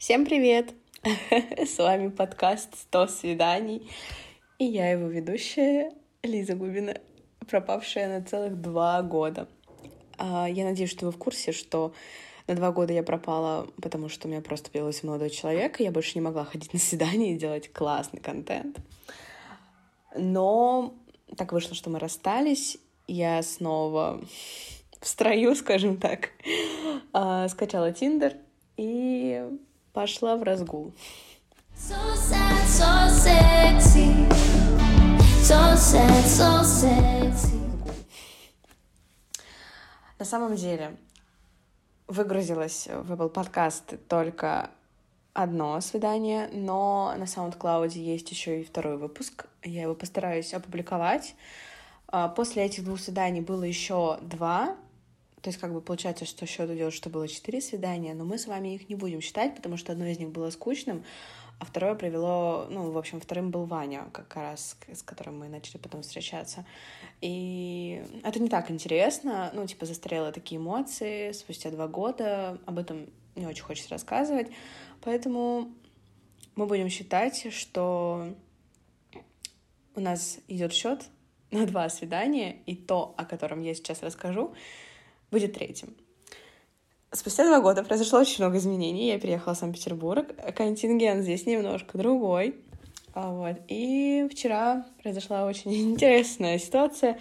Всем привет! С вами подкаст «100 свиданий» и я его ведущая Лиза Губина, пропавшая на целых два года. А, я надеюсь, что вы в курсе, что на два года я пропала, потому что у меня просто появился молодой человек, и я больше не могла ходить на свидания и делать классный контент. Но так вышло, что мы расстались, я снова в строю, скажем так, а, скачала Тиндер и пошла в разгул. So sad, so sexy. So sad, so sexy. На самом деле, выгрузилось в Apple Podcast только одно свидание, но на SoundCloud есть еще и второй выпуск. Я его постараюсь опубликовать. А, после этих двух свиданий было еще два, то есть, как бы получается, что счет идет, что было четыре свидания, но мы с вами их не будем считать, потому что одно из них было скучным, а второе привело, ну, в общем, вторым был Ваня, как раз, с которым мы начали потом встречаться. И это не так интересно, ну, типа, застарелые такие эмоции спустя два года, об этом не очень хочется рассказывать, поэтому мы будем считать, что у нас идет счет на два свидания, и то, о котором я сейчас расскажу, будет третьим. Спустя два года произошло очень много изменений. Я переехала в Санкт-Петербург. Контингент здесь немножко другой. А вот. И вчера произошла очень интересная ситуация,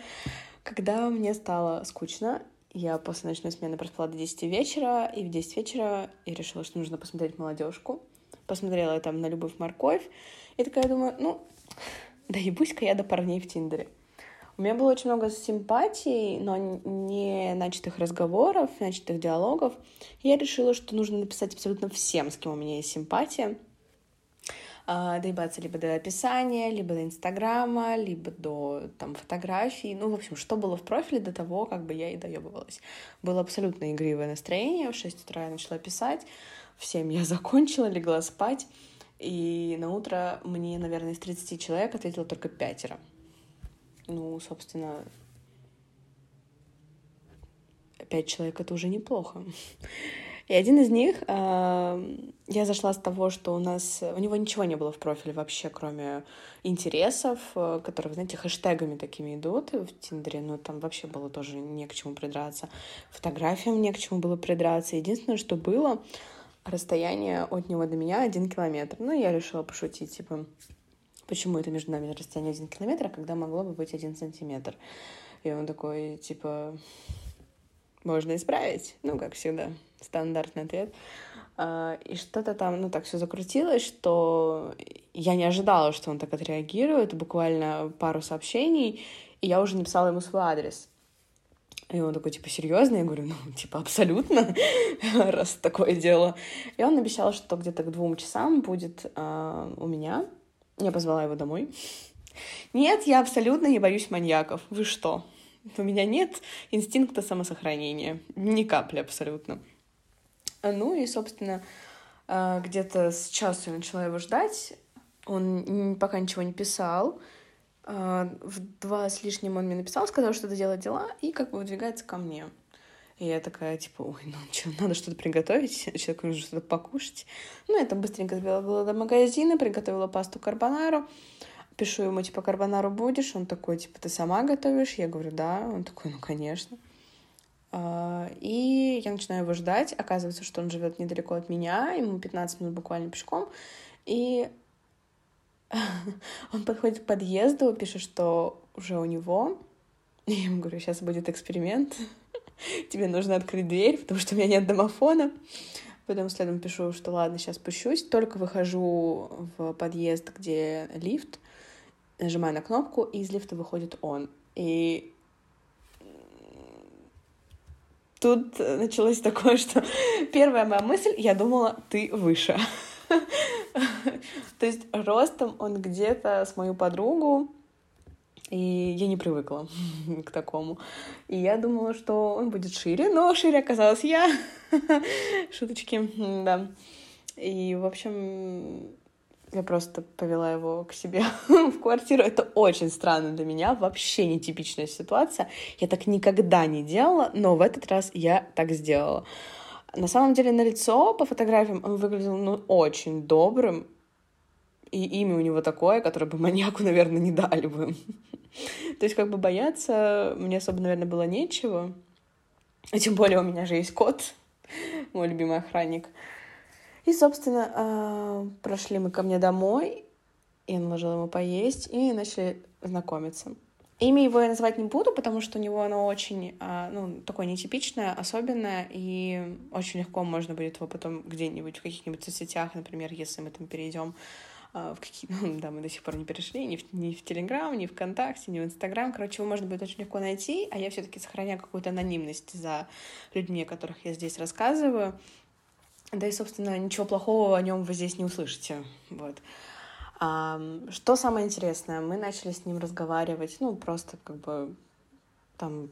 когда мне стало скучно. Я после ночной смены проспала до 10 вечера, и в 10 вечера я решила, что нужно посмотреть молодежку. Посмотрела я там на любовь морковь, и такая думаю, ну, да ебусь-ка я до парней в Тиндере. У меня было очень много симпатий, но не начатых разговоров, начатых диалогов. И я решила, что нужно написать абсолютно всем, с кем у меня есть симпатия. А, доебаться либо до описания, либо до Инстаграма, либо до там, фотографий. Ну, в общем, что было в профиле до того, как бы я и доебывалась. Было абсолютно игривое настроение. В 6 утра я начала писать. В 7 я закончила, легла спать. И на утро мне, наверное, из 30 человек ответило только пятеро ну, собственно, пять человек это уже неплохо. И один из них, э, я зашла с того, что у нас, у него ничего не было в профиле вообще, кроме интересов, э, которые, знаете, хэштегами такими идут в Тиндере, но там вообще было тоже не к чему придраться. Фотографиям не к чему было придраться. Единственное, что было, расстояние от него до меня один километр. Ну, я решила пошутить, типа, почему это между нами расстояние один километр, а когда могло бы быть один сантиметр. И он такой, типа, можно исправить. Ну, как всегда, стандартный ответ. А, и что-то там, ну, так все закрутилось, что я не ожидала, что он так отреагирует. Буквально пару сообщений, и я уже написала ему свой адрес. И он такой, типа, серьезно? Я говорю, ну, типа, абсолютно, раз такое дело. И он обещал, что где-то к двум часам будет э, у меня. Я позвала его домой. Нет, я абсолютно не боюсь маньяков. Вы что? У меня нет инстинкта самосохранения. Ни капли абсолютно. Ну и, собственно, а, где-то с часу я начала его ждать. Он пока ничего не писал. А, в два с лишним он мне написал, сказал, что делать дела, и как бы выдвигается ко мне. И я такая, типа, ой, ну что, надо что-то приготовить, человеку нужно что-то покушать. Ну, я там быстренько сбегала до магазина, приготовила пасту карбонару. Пишу ему, типа, карбонару будешь? Он такой, типа, ты сама готовишь? Я говорю, да. Он такой, ну, конечно. А, и я начинаю его ждать. Оказывается, что он живет недалеко от меня, ему 15 минут буквально пешком. И он подходит к подъезду, пишет, что уже у него. И я ему говорю, сейчас будет эксперимент тебе нужно открыть дверь, потому что у меня нет домофона. Потом следом пишу, что ладно, сейчас спущусь. Только выхожу в подъезд, где лифт, нажимаю на кнопку, и из лифта выходит он. И тут началось такое, что первая моя мысль, я думала, ты выше. То есть ростом он где-то с мою подругу, и я не привыкла к такому. И я думала, что он будет шире, но шире оказалась я. Шуточки, да. И, в общем, я просто повела его к себе в квартиру. Это очень странно для меня, вообще нетипичная ситуация. Я так никогда не делала, но в этот раз я так сделала. На самом деле на лицо по фотографиям он выглядел ну, очень добрым, и имя у него такое, которое бы маньяку, наверное, не дали бы. То есть как бы бояться мне особо, наверное, было нечего. И тем более у меня же есть кот, мой любимый охранник. И, собственно, а, прошли мы ко мне домой, я наложила ему поесть, и начали знакомиться. Имя его я называть не буду, потому что у него оно очень, а, ну, такое нетипичное, особенное, и очень легко можно будет его потом где-нибудь в каких-нибудь соцсетях, например, если мы там перейдем в какие, ну, да, мы до сих пор не перешли, ни в, ни в Телеграм, ни в ВКонтакте, ни в Инстаграм, короче, его можно будет очень легко найти, а я все-таки сохраняю какую-то анонимность за людьми, о которых я здесь рассказываю, да и, собственно, ничего плохого о нем вы здесь не услышите, вот. А, что самое интересное, мы начали с ним разговаривать, ну, просто как бы там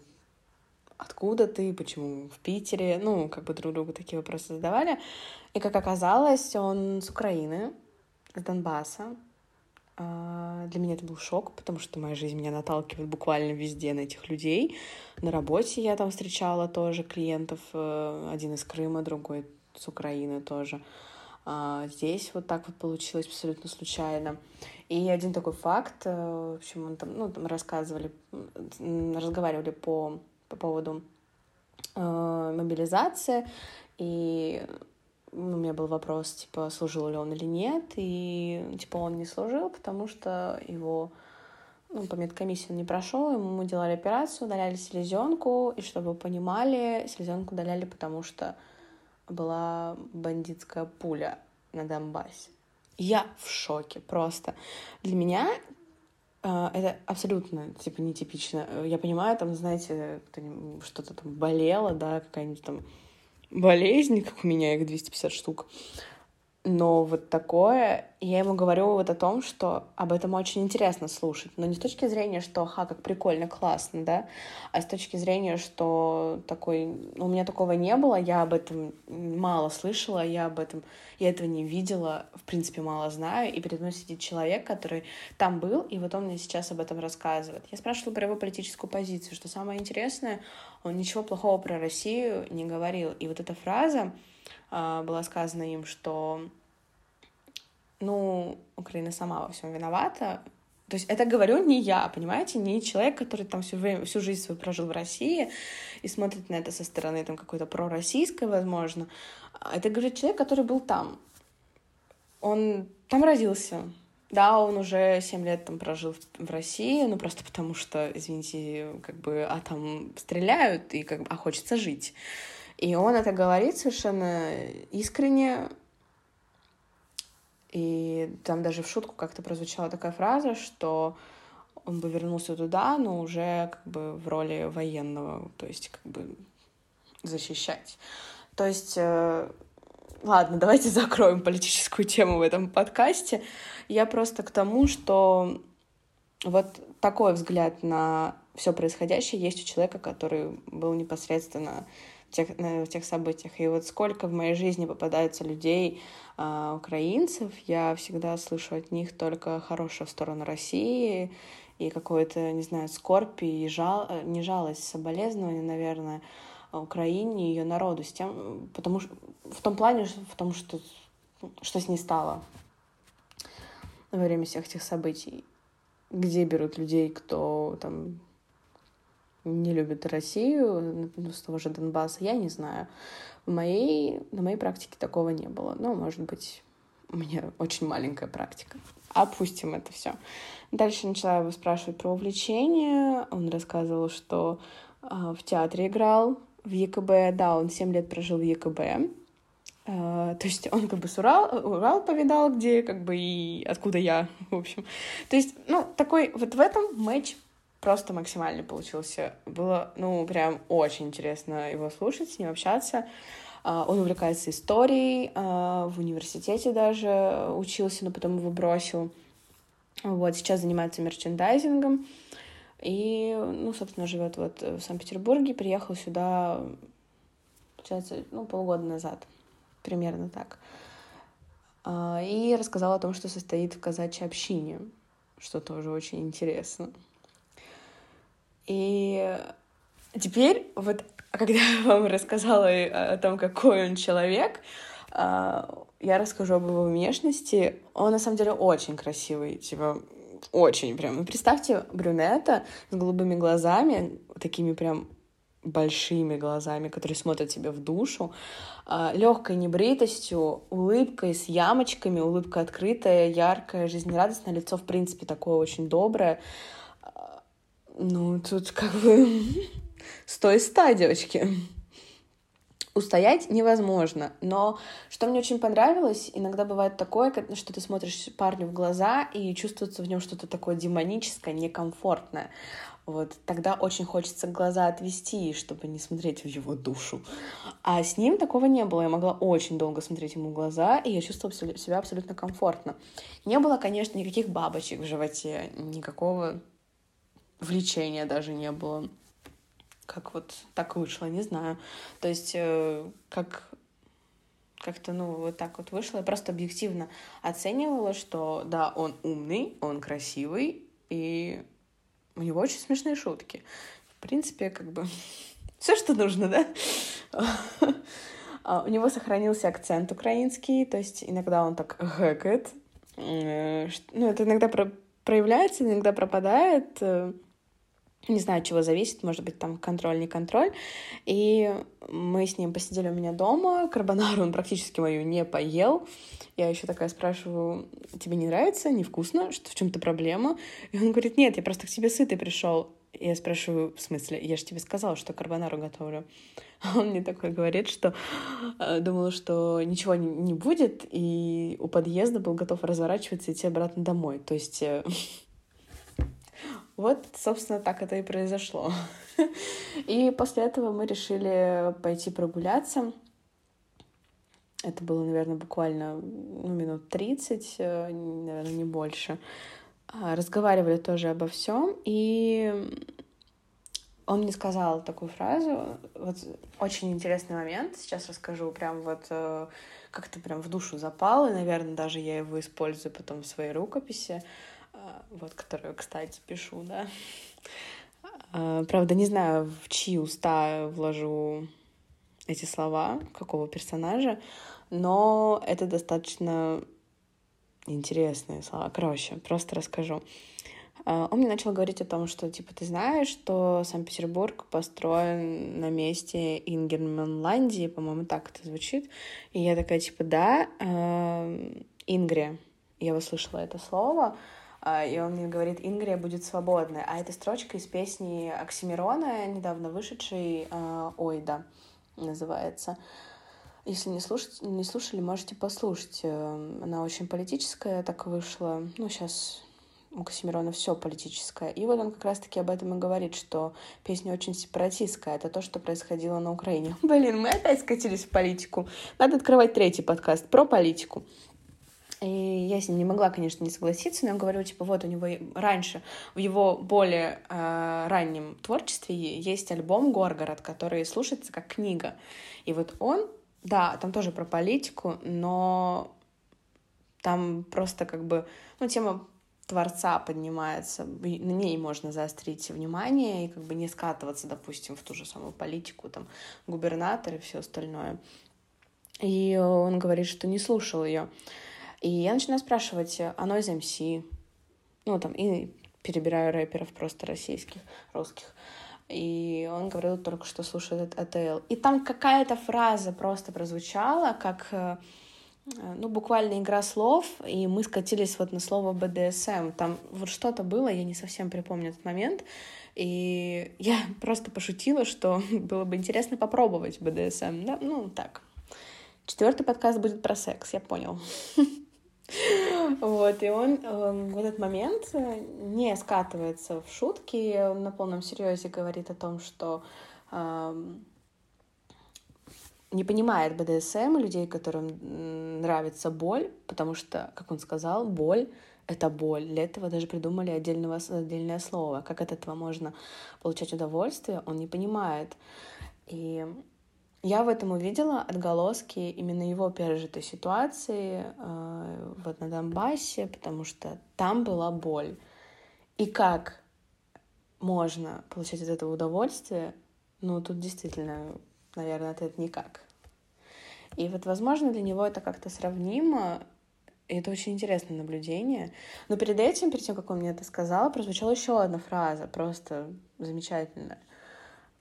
откуда ты, почему в Питере, ну, как бы друг другу такие вопросы задавали. И, как оказалось, он с Украины, с Донбасса. А, для меня это был шок, потому что моя жизнь меня наталкивает буквально везде на этих людей. На работе я там встречала тоже клиентов, э, один из Крыма, другой с Украины тоже. А, здесь вот так вот получилось абсолютно случайно. И один такой факт, э, в общем, он там, ну, там рассказывали, разговаривали по, по поводу э, мобилизации, и у меня был вопрос, типа, служил ли он или нет, и, типа, он не служил, потому что его, ну, по медкомиссии он не прошел, ему делали операцию, удаляли селезенку, и чтобы вы понимали, селезенку удаляли, потому что была бандитская пуля на Донбассе. Я в шоке просто. Для меня э, это абсолютно, типа, нетипично. Я понимаю, там, знаете, что-то там болело, да, какая-нибудь там болезнь, как у меня их 250 штук. Но вот такое, я ему говорю вот о том, что об этом очень интересно слушать, но не с точки зрения, что, ха, как прикольно, классно, да, а с точки зрения, что такой, у меня такого не было, я об этом мало слышала, я об этом, я этого не видела, в принципе, мало знаю, и передо мной сидит человек, который там был, и вот он мне сейчас об этом рассказывает. Я спрашивала про его политическую позицию, что самое интересное, он ничего плохого про Россию не говорил, и вот эта фраза, а, была сказана им, что, ну, Украина сама во всем виновата. То есть это говорю не я, понимаете, не человек, который там всю, время, всю жизнь свою прожил в России и смотрит на это со стороны там какой-то пророссийской, возможно. А это говорит человек, который был там. Он там родился. Да, он уже 7 лет там прожил в России, ну просто потому что, извините, как бы, а там стреляют, и как бы, а хочется жить. И он это говорит совершенно искренне. И там даже в шутку как-то прозвучала такая фраза, что он бы вернулся туда, но уже как бы в роли военного, то есть как бы защищать. То есть, э, ладно, давайте закроем политическую тему в этом подкасте. Я просто к тому, что вот такой взгляд на все происходящее есть у человека, который был непосредственно тех, в тех событиях. И вот сколько в моей жизни попадается людей, э, украинцев, я всегда слышу от них только хорошее в сторону России и какое-то, не знаю, скорбь и жал, не жалость, соболезнование, наверное, Украине и ее народу, с тем, потому что в том плане, в том, что, что с ней стало во время всех этих событий, где берут людей, кто там не любят Россию, ну, с того же Донбасса, я не знаю. В моей, на моей практике такого не было. Но, может быть, у меня очень маленькая практика. Опустим это все. Дальше начала его спрашивать про увлечение. Он рассказывал, что э, в театре играл, в ЕКБ. Да, он 7 лет прожил в ЕКБ. Э, то есть он как бы с Урал, Урал повидал, где как бы и откуда я, в общем. То есть, ну, такой вот в этом матч просто максимально получился. Было, ну, прям очень интересно его слушать, с ним общаться. А, он увлекается историей, а, в университете даже учился, но потом его бросил. Вот, сейчас занимается мерчендайзингом. И, ну, собственно, живет вот в Санкт-Петербурге, приехал сюда, получается, ну, полгода назад, примерно так. А, и рассказал о том, что состоит в казачьей общине, что тоже очень интересно. И Теперь, вот, когда я вам рассказала о том, какой он человек, а, я расскажу об его внешности. Он, на самом деле, очень красивый, типа, очень прям. Представьте брюнета с голубыми глазами, такими прям большими глазами, которые смотрят тебе в душу, а, легкой небритостью, улыбкой с ямочками, улыбка открытая, яркая, жизнерадостное лицо, в принципе, такое очень доброе. Ну, тут как бы сто из ста, девочки. Устоять невозможно, но что мне очень понравилось, иногда бывает такое, что ты смотришь парню в глаза и чувствуется в нем что-то такое демоническое, некомфортное. Вот тогда очень хочется глаза отвести, чтобы не смотреть в его душу. А с ним такого не было. Я могла очень долго смотреть ему в глаза, и я чувствовала себя абсолютно комфортно. Не было, конечно, никаких бабочек в животе, никакого влечения даже не было. Как вот так вышло, не знаю. То есть, э, как как-то, ну, вот так вот вышло. Я просто объективно оценивала, что да, он умный, он красивый, и у него очень смешные шутки. В принципе, как бы все, что нужно, да? А, у него сохранился акцент украинский, то есть иногда он так гэкает. Э, ну, это иногда проявляется, иногда пропадает. Не знаю, чего зависит, может быть, там контроль, не контроль. И мы с ним посидели у меня дома, карбонару он практически мою не поел. Я еще такая спрашиваю, тебе не нравится, невкусно, что в чем-то проблема? И он говорит, нет, я просто к тебе сытый пришел. Я спрашиваю, в смысле, я же тебе сказала, что карбонару готовлю. Он мне такой говорит, что э, думал, что ничего не, не будет, и у подъезда был готов разворачиваться и идти обратно домой. То есть э, вот, собственно, так это и произошло. И после этого мы решили пойти прогуляться. Это было, наверное, буквально ну, минут 30, э, наверное, не больше. А, разговаривали тоже обо всем, и он мне сказал такую фразу. Вот очень интересный момент. Сейчас расскажу. Прям вот э, как-то прям в душу запал, и, наверное, даже я его использую потом в своей рукописи, вот, которую, кстати, пишу, да. Правда, не знаю, в чьи уста вложу эти слова, какого персонажа, но это достаточно интересные слова. Короче, просто расскажу. А, он мне начал говорить о том, что, типа, ты знаешь, что Санкт-Петербург построен на месте Ингерманландии, по-моему, так это звучит. И я такая, типа, да, Ингрия. Я услышала это слово, а, и он мне говорит, Ингрия будет свободной. А это строчка из песни Оксимирона, недавно вышедшей, э, «Ой, да» называется. Если не, слушать, не слушали, можете послушать. Э, она очень политическая, так вышла. Ну, сейчас у Касимирона все политическое. И вот он как раз-таки об этом и говорит, что песня очень сепаратистская. Это то, что происходило на Украине. Блин, мы опять скатились в политику. Надо открывать третий подкаст про политику. И я с ним не могла, конечно, не согласиться, но я говорю, типа, вот у него раньше, в его более э, раннем творчестве есть альбом «Горгород», который слушается как книга. И вот он, да, там тоже про политику, но там просто как бы, ну, тема творца поднимается, на ней можно заострить внимание и как бы не скатываться, допустим, в ту же самую политику, там, губернатор и все остальное. И он говорит, что не слушал ее. И я начинаю спрашивать, оно из МС, ну, там, и перебираю рэперов просто российских, русских. И он говорил только, что слушает АТЛ. И там какая-то фраза просто прозвучала, как э, ну, буквально игра слов, и мы скатились вот на слово БДСМ. Там вот что-то было, я не совсем припомню этот момент, и я просто пошутила, что было бы интересно попробовать БДСМ. Да? Ну, так. Четвертый подкаст будет про секс, я понял. Вот, и он э, в этот момент э, не скатывается в шутки, он на полном серьезе говорит о том, что э, не понимает БДСМ людей, которым нравится боль, потому что, как он сказал, боль — это боль. Для этого даже придумали отдельного, отдельное слово. Как от этого можно получать удовольствие, он не понимает. И я в этом увидела отголоски именно его пережитой ситуации э, вот на Донбассе, потому что там была боль. И как можно получать от этого удовольствие, ну, тут действительно, наверное, ответ никак. И вот, возможно, для него это как-то сравнимо, и это очень интересное наблюдение. Но перед этим, перед тем, как он мне это сказал, прозвучала еще одна фраза, просто замечательная,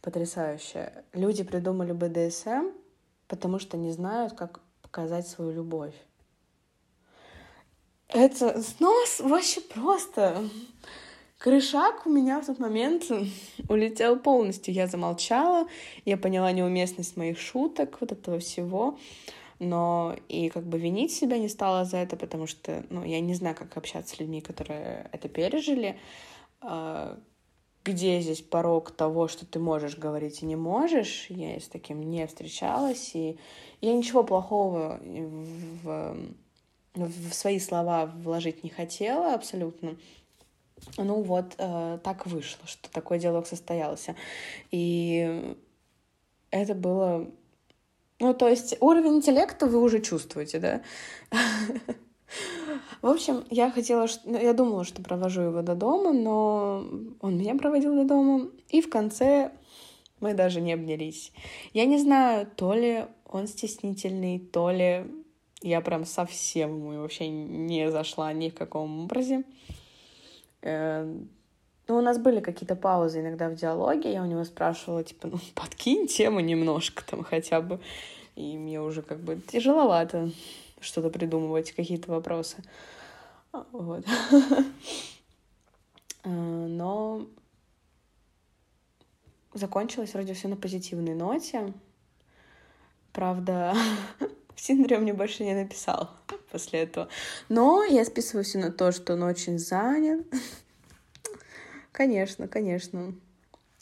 потрясающая. Люди придумали БДСМ, потому что не знают, как показать свою любовь. Это снос вообще просто. Крышак у меня в тот момент улетел полностью. Я замолчала, я поняла неуместность моих шуток, вот этого всего. Но и как бы винить себя не стала за это, потому что, ну, я не знаю, как общаться с людьми, которые это пережили. Где здесь порог того, что ты можешь говорить и не можешь? Я с таким не встречалась, и я ничего плохого в, в свои слова вложить не хотела абсолютно. Ну вот, э, так вышло, что такой диалог состоялся. И это было... Ну, то есть уровень интеллекта вы уже чувствуете, да? В общем, я хотела, ну, я думала, что провожу его до дома, но он меня проводил до дома, и в конце мы даже не обнялись. Я не знаю, то ли он стеснительный, то ли я прям совсем ему вообще не зашла ни в каком образе. Эм, ну, у нас были какие-то паузы иногда в диалоге, я у него спрашивала, типа, ну, подкинь тему немножко там хотя бы. И мне уже как бы тяжеловато что-то придумывать, какие-то вопросы. А, вот. Э, но закончилось вроде все на позитивной ноте. Правда, в Тиндере мне больше не написал после этого. Но я списываю все на то, что он очень занят. Конечно, конечно.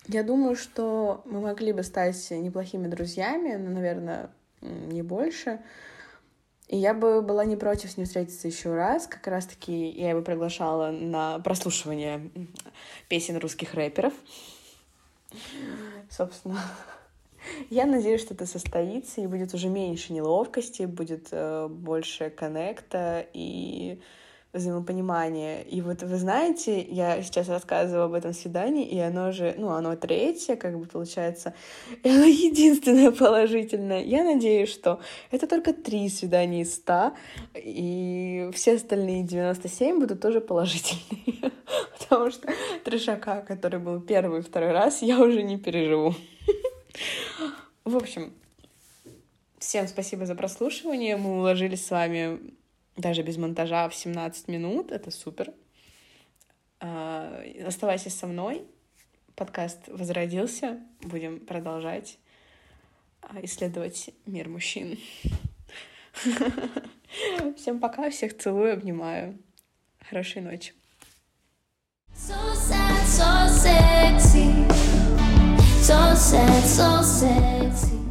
Я думаю, что мы могли бы стать неплохими друзьями, но, наверное, не больше. И я бы была не против с ним встретиться еще раз. Как раз-таки я его приглашала на прослушивание песен русских рэперов. Собственно, я надеюсь, что это состоится, и будет уже меньше неловкости, будет э, больше коннекта и взаимопонимание. И вот вы знаете, я сейчас рассказываю об этом свидании, и оно же, ну, оно третье, как бы получается, и оно единственное положительное. Я надеюсь, что это только три свидания из ста, и все остальные 97 будут тоже положительные. Потому что трешака, который был первый и второй раз, я уже не переживу. В общем, всем спасибо за прослушивание. Мы уложились с вами даже без монтажа в 17 минут. Это супер. А, оставайся со мной. Подкаст возродился. Будем продолжать а, исследовать мир мужчин. Всем пока, всех целую, обнимаю. Хорошей ночи. So sexy, so sad, so sexy.